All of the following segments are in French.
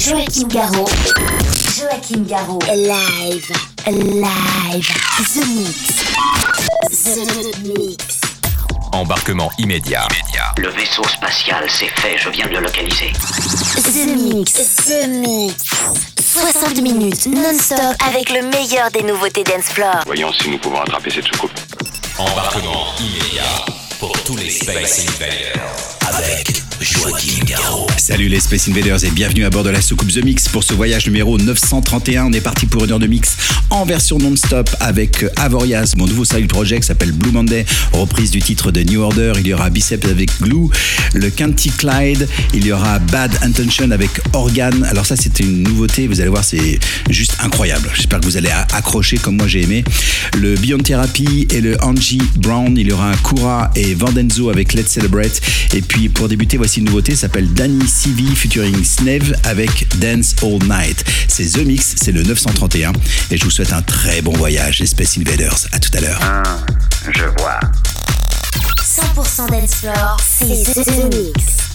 Joachim Garraud. Joachim Garraud. Live. Live. The Mix. The Mix. Embarquement immédiat. Le vaisseau spatial, c'est fait, je viens de le localiser. The Mix. The Mix. 60 minutes non-stop avec le meilleur des nouveautés floor. Voyons si nous pouvons attraper cette soucoupe. Embarquement immédiat pour tous les Space Invaders avec Joaquin. Salut les Space Invaders et bienvenue à bord de la soucoupe The Mix pour ce voyage numéro 931. On est parti pour une heure de mix en version non-stop avec Avorias, mon nouveau side project s'appelle Blue Monday, reprise du titre de New Order. Il y aura Biceps avec Glue, le Canty Clyde, il y aura Bad Intention avec Organ. Alors ça c'était une nouveauté, vous allez voir c'est juste incroyable. J'espère que vous allez accrocher comme moi j'ai aimé. Le Beyond Therapy et le Angie Brown, il y aura Kura et Vandenzo avec Let's Celebrate. Et puis pour débuter, voici une nouveauté, s'appelle Danny CV featuring Sneve avec Dance All Night. C'est The Mix, c'est le 931 et je vous souhaite un très bon voyage les Space Invaders. À tout à l'heure. Ah, je vois. 100% dance floor, c'est The Mix.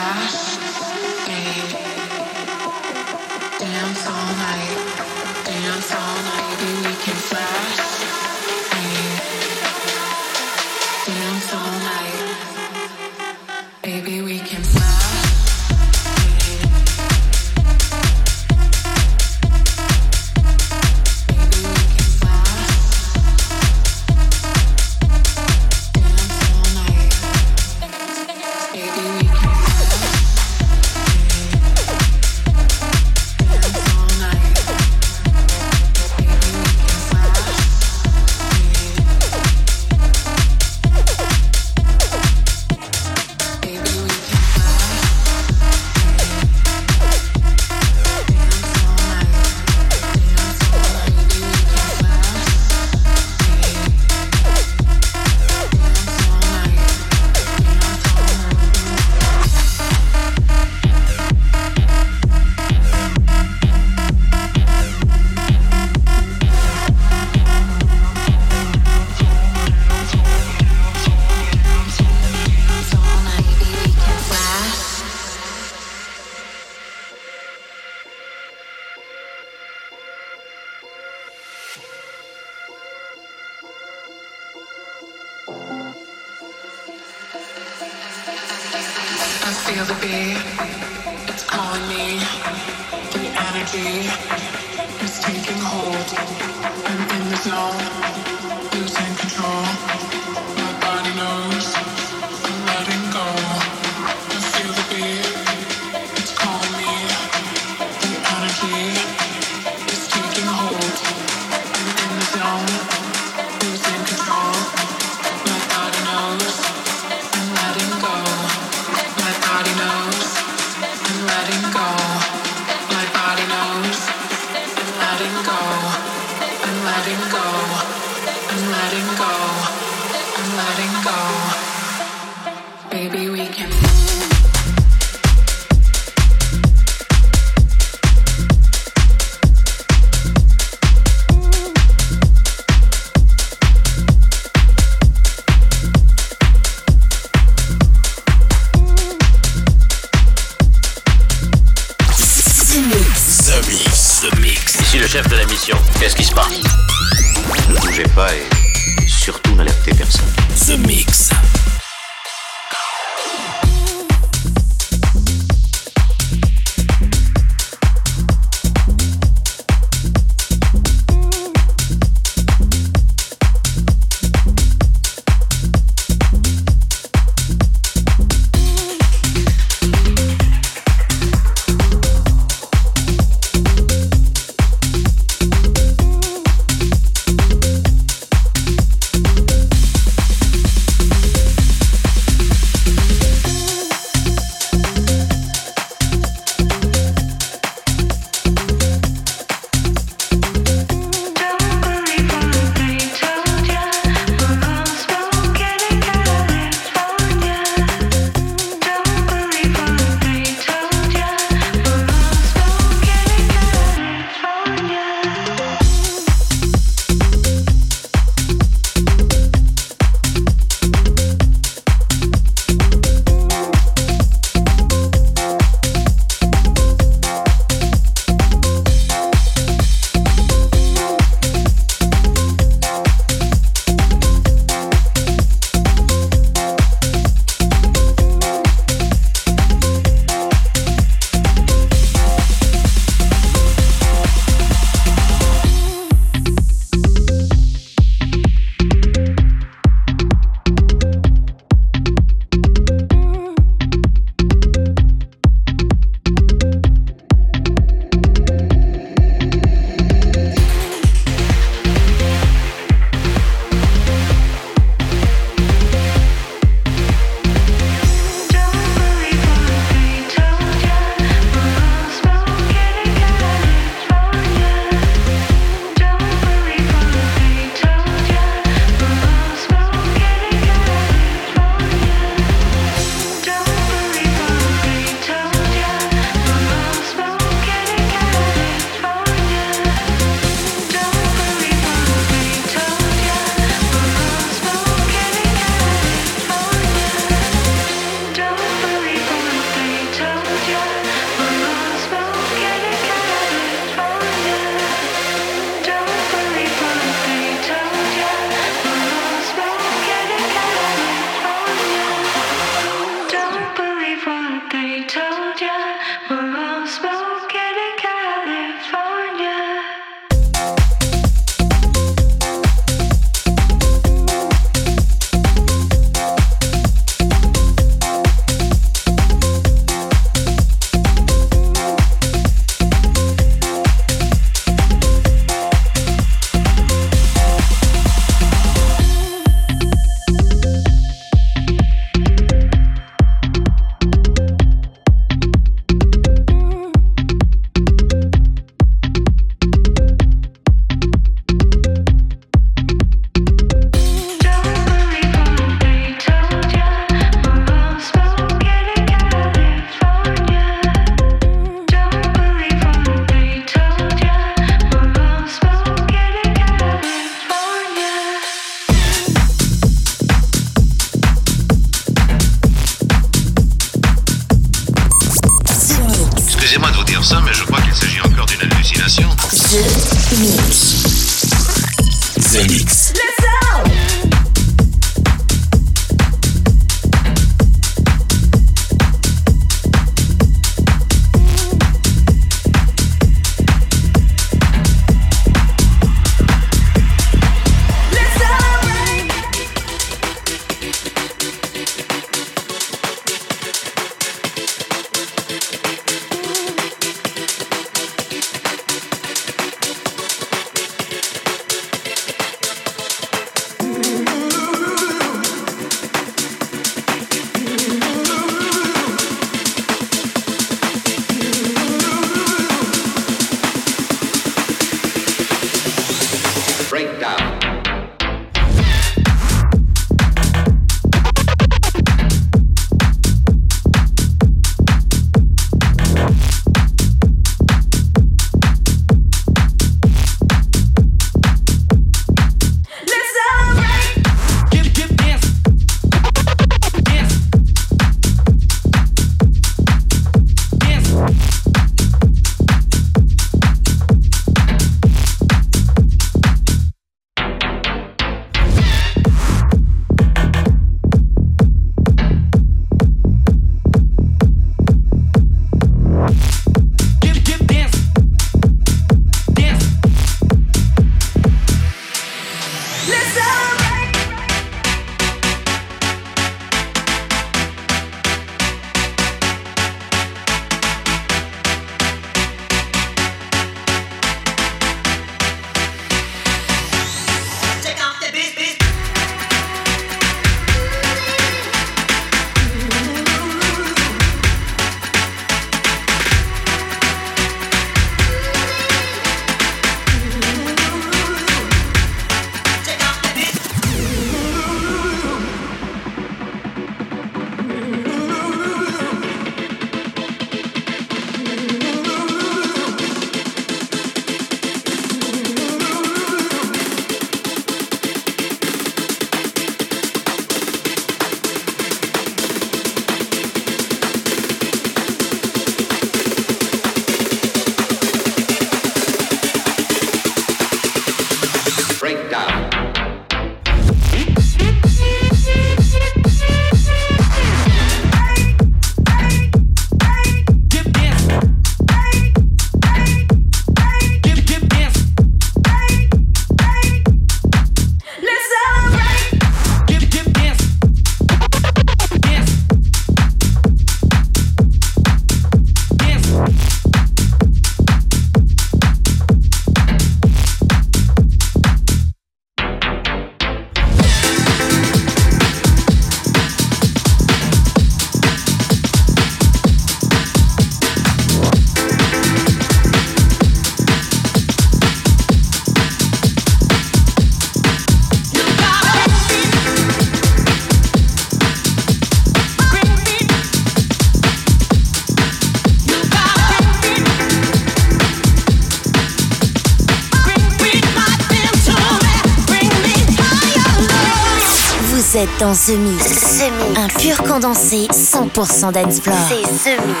Dans The Mix. Un pur condensé 100% dance floor. C'est The Mix.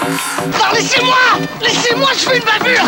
Non, laissez-moi Laissez-moi, je fais une bavure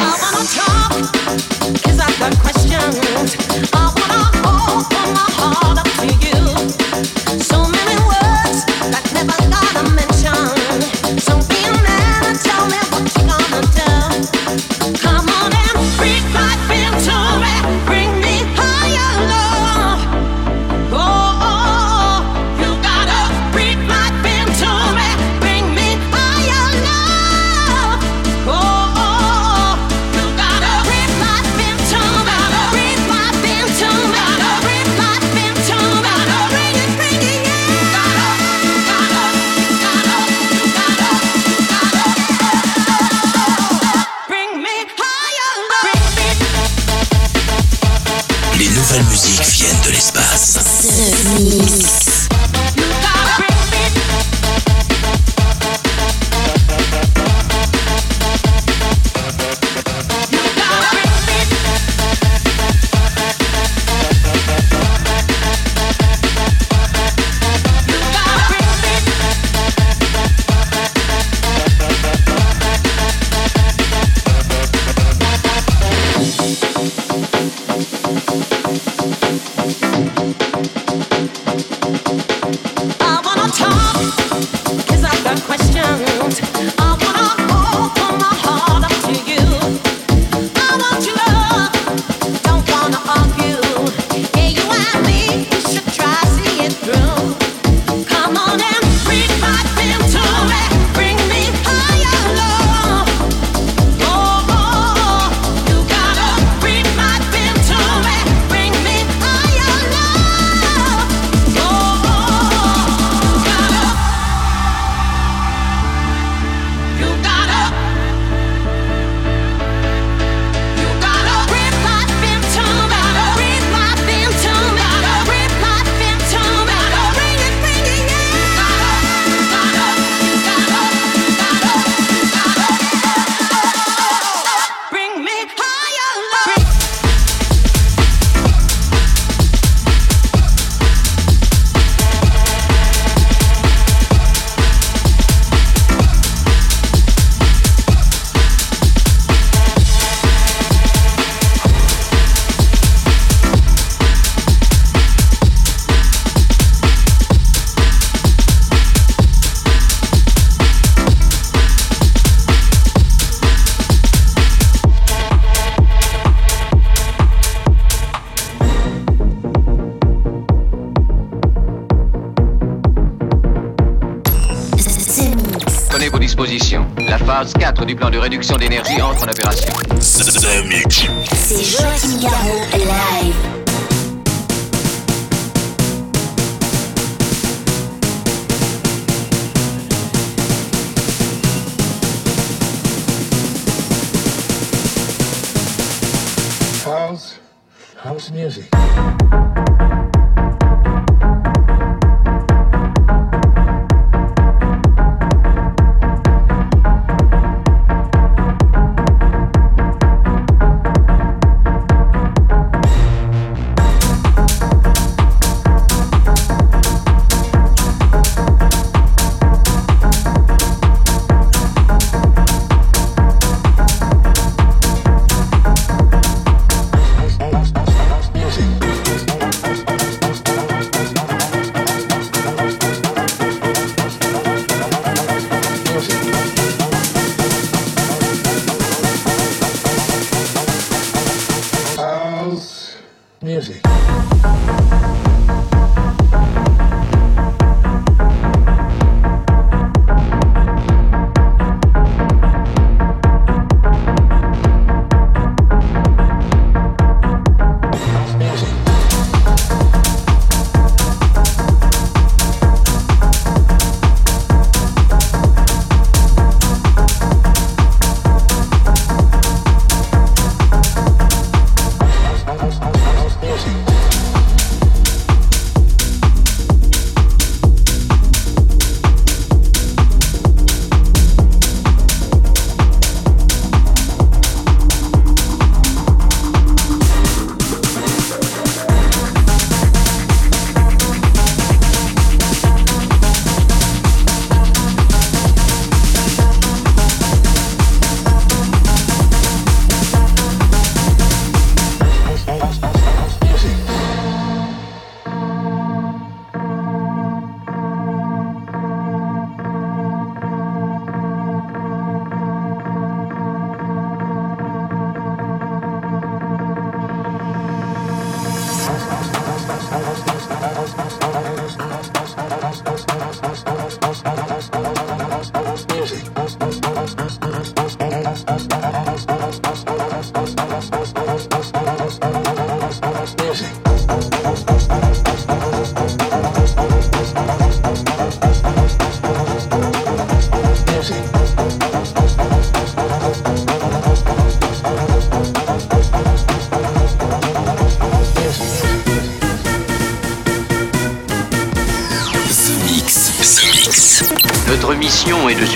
du plan de réduction d'énergie entre en opération. C'est Joachim Garraud live. House, house music.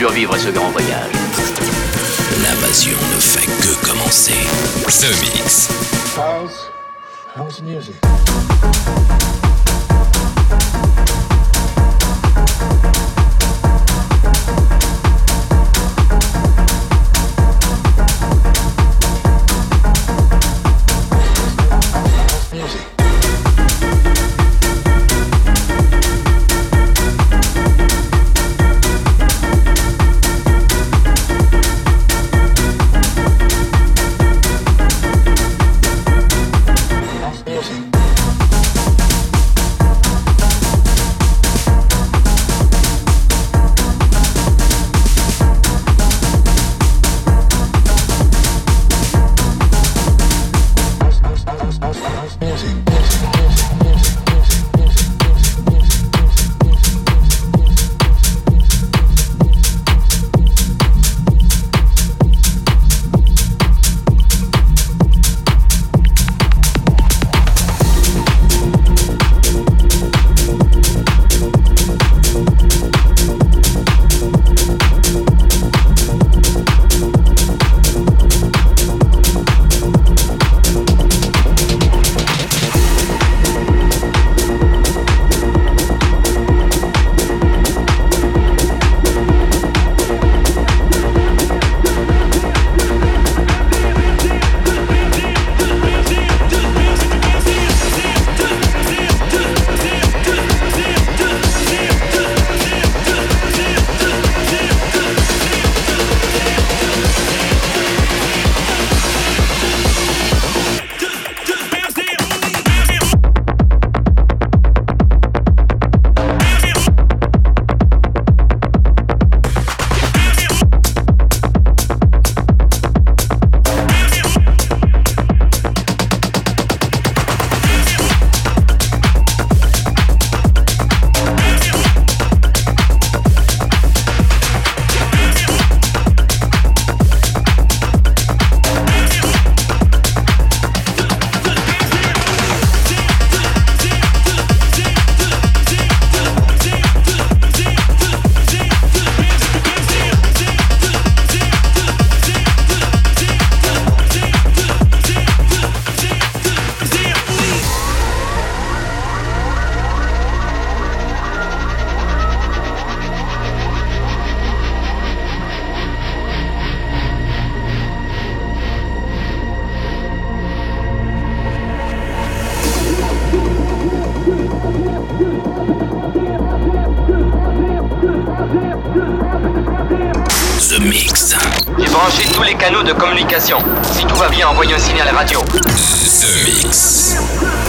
Survivre à ce grand voyage. L'invasion ne fait que commencer. The Mix. House, house music. Communication. Si tout va bien, envoyez un signal radio. The Mix.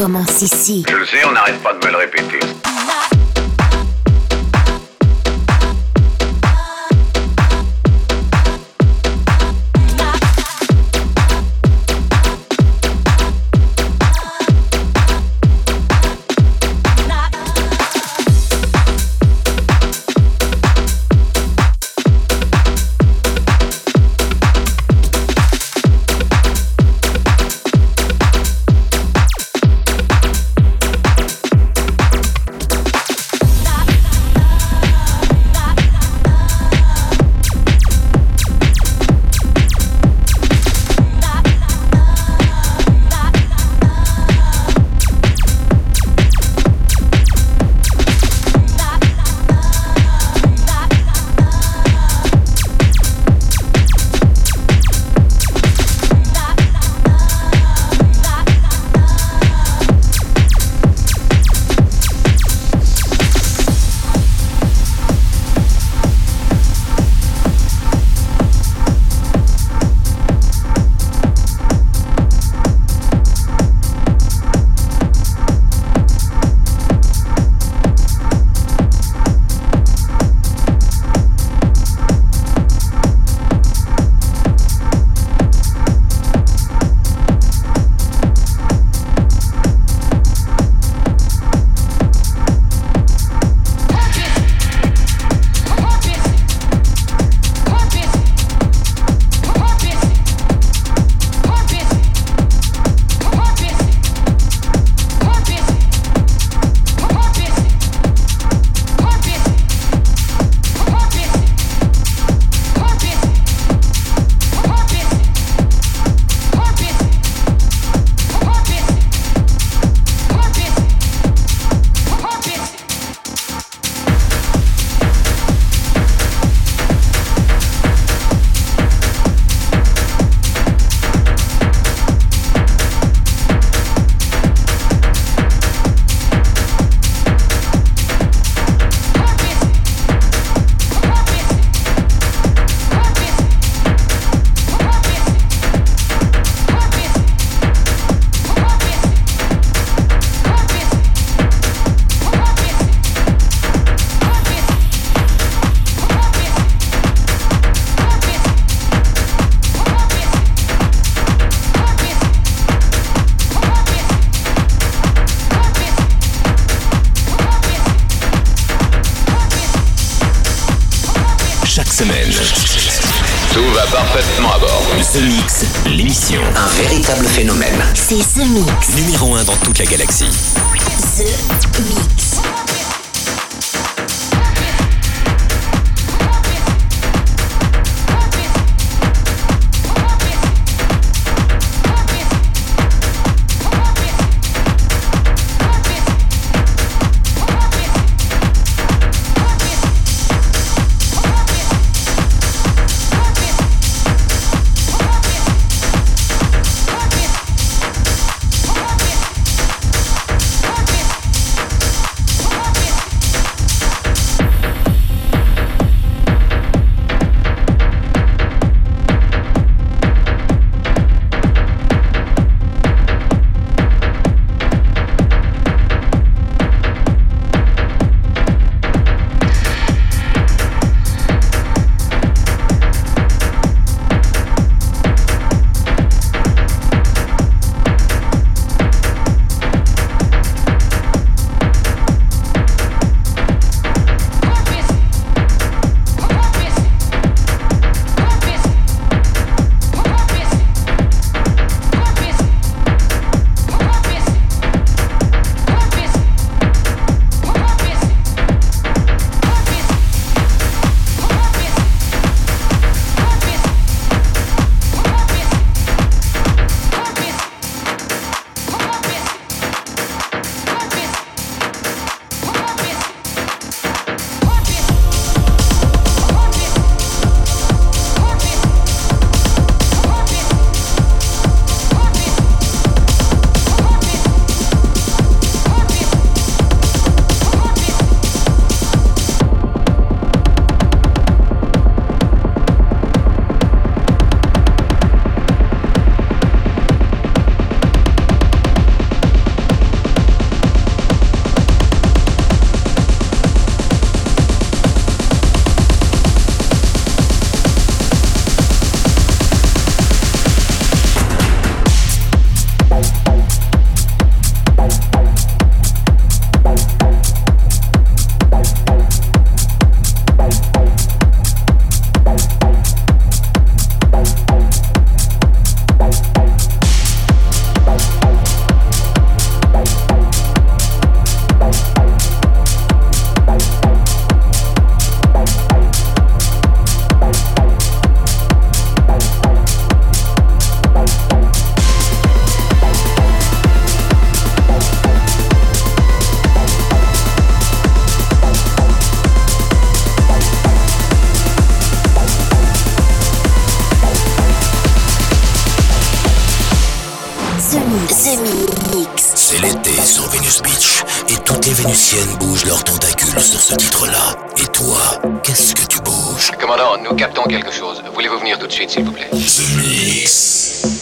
Commence ici. Je le sais, on n'arrête pas C'est The vénusiennes bougent leurs tentacules sur ce titre-là. Et toi, qu'est-ce que tu bouges? Commandant, nous captons quelque chose. Voulez-vous venir tout de suite, s'il vous plaît? The Mix.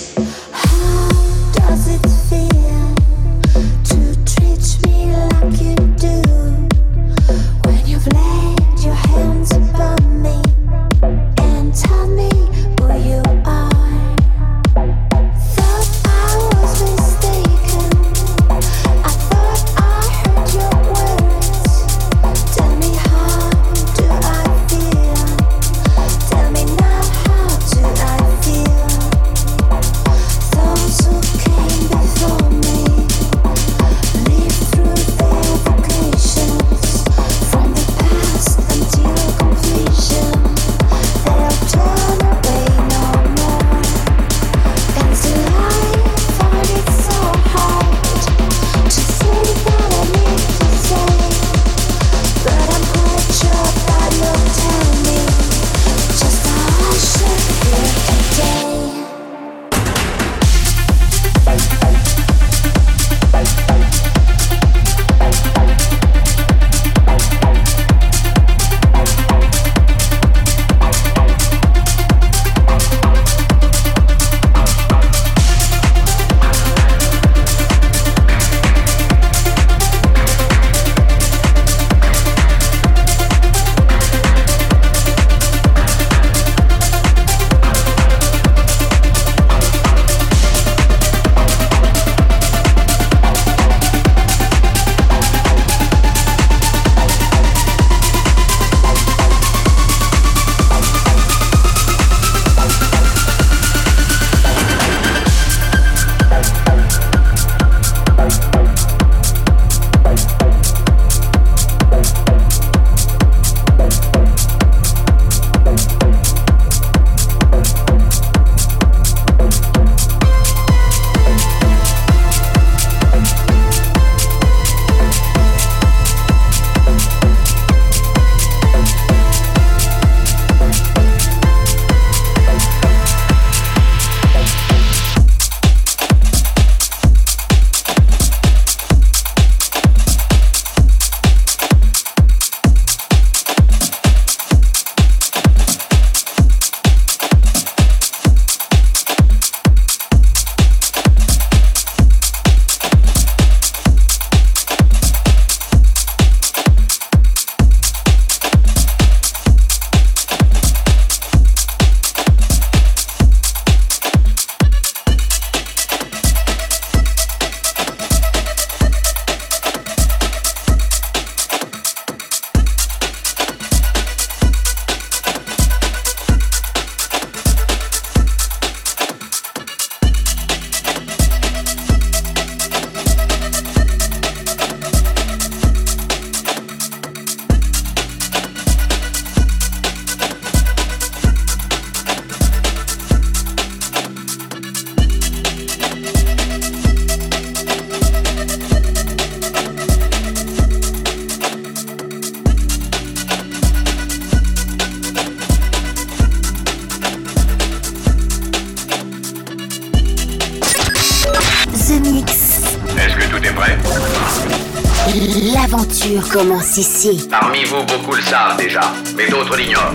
L'aventure commence ici. Parmi vous, beaucoup le savent déjà, mais d'autres l'ignorent.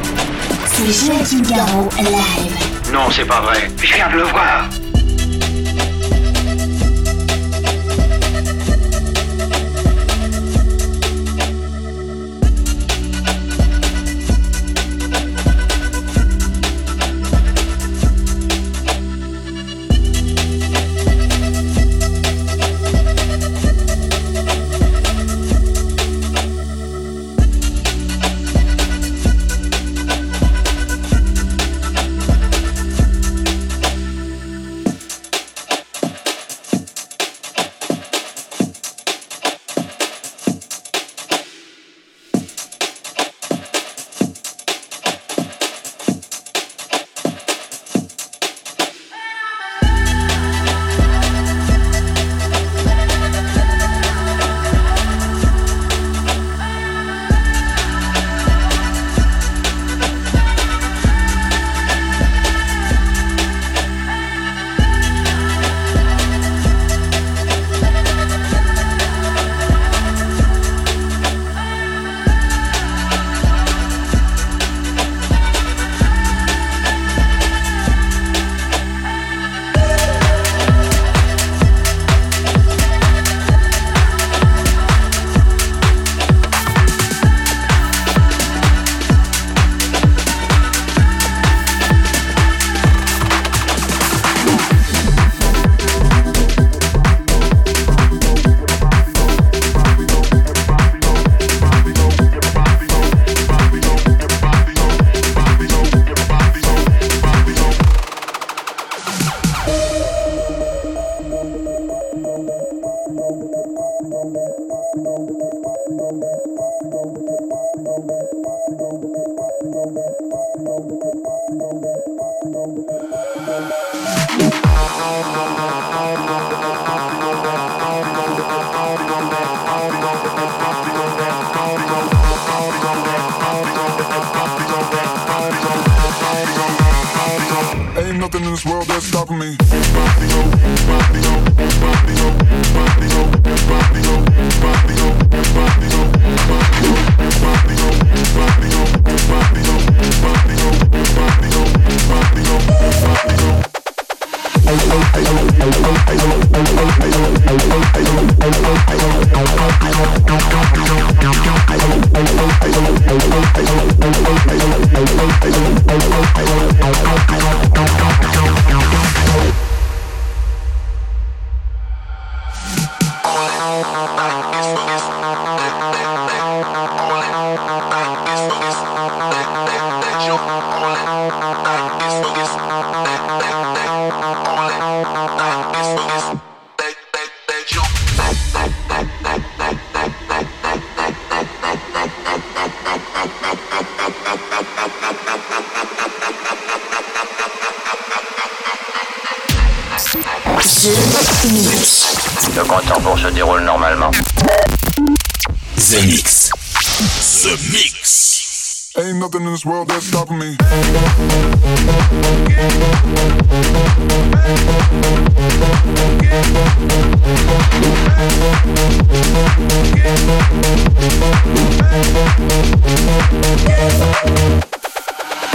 C'est Joachim Garraud live. Non, c'est pas vrai. Je viens de le voir. Ain't nothing in this world that's stopping me. To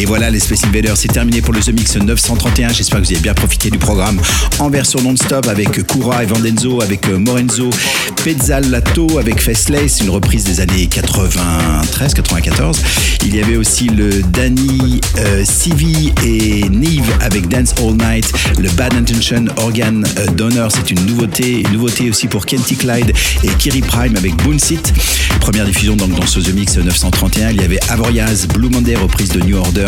Et voilà, les Space Invaders, c'est terminé pour le The Mix 931. J'espère que vous avez bien profité du programme en version non-stop avec Koura et Vandenzo, avec euh, Morenzo, Pezzalato, avec Faceless, une reprise des années 93, 94. Il y avait aussi le Danny euh, Civi et Nive avec Dance All Night, le Bad Intention Organ euh, Donor, c'est une nouveauté, une nouveauté aussi pour Kenty Clyde et Kiri Prime avec Boonsit. Première diffusion donc dans ce Mix 931. Il y avait Avoriaz, Blue Monday, reprise de New Order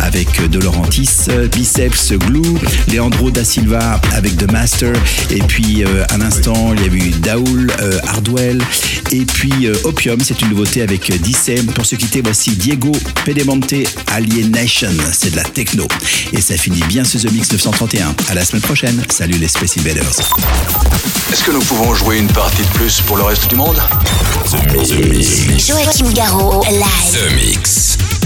avec De Laurentis, Biceps, Glue, Leandro da Silva avec The Master, et puis euh, l'instant il y a eu Daoul, euh, Hardwell, et puis euh, Opium, c'est une nouveauté avec Dissem. Pour se quitter, voici Diego Pedemonte Alienation, c'est de la techno. Et ça finit bien ce The Mix 931. À la semaine prochaine. Salut les Space Invaders. Est-ce que nous pouvons jouer une partie de plus pour le reste du monde? The Mix. The Mix. Joachim Garraud, live. The Mix.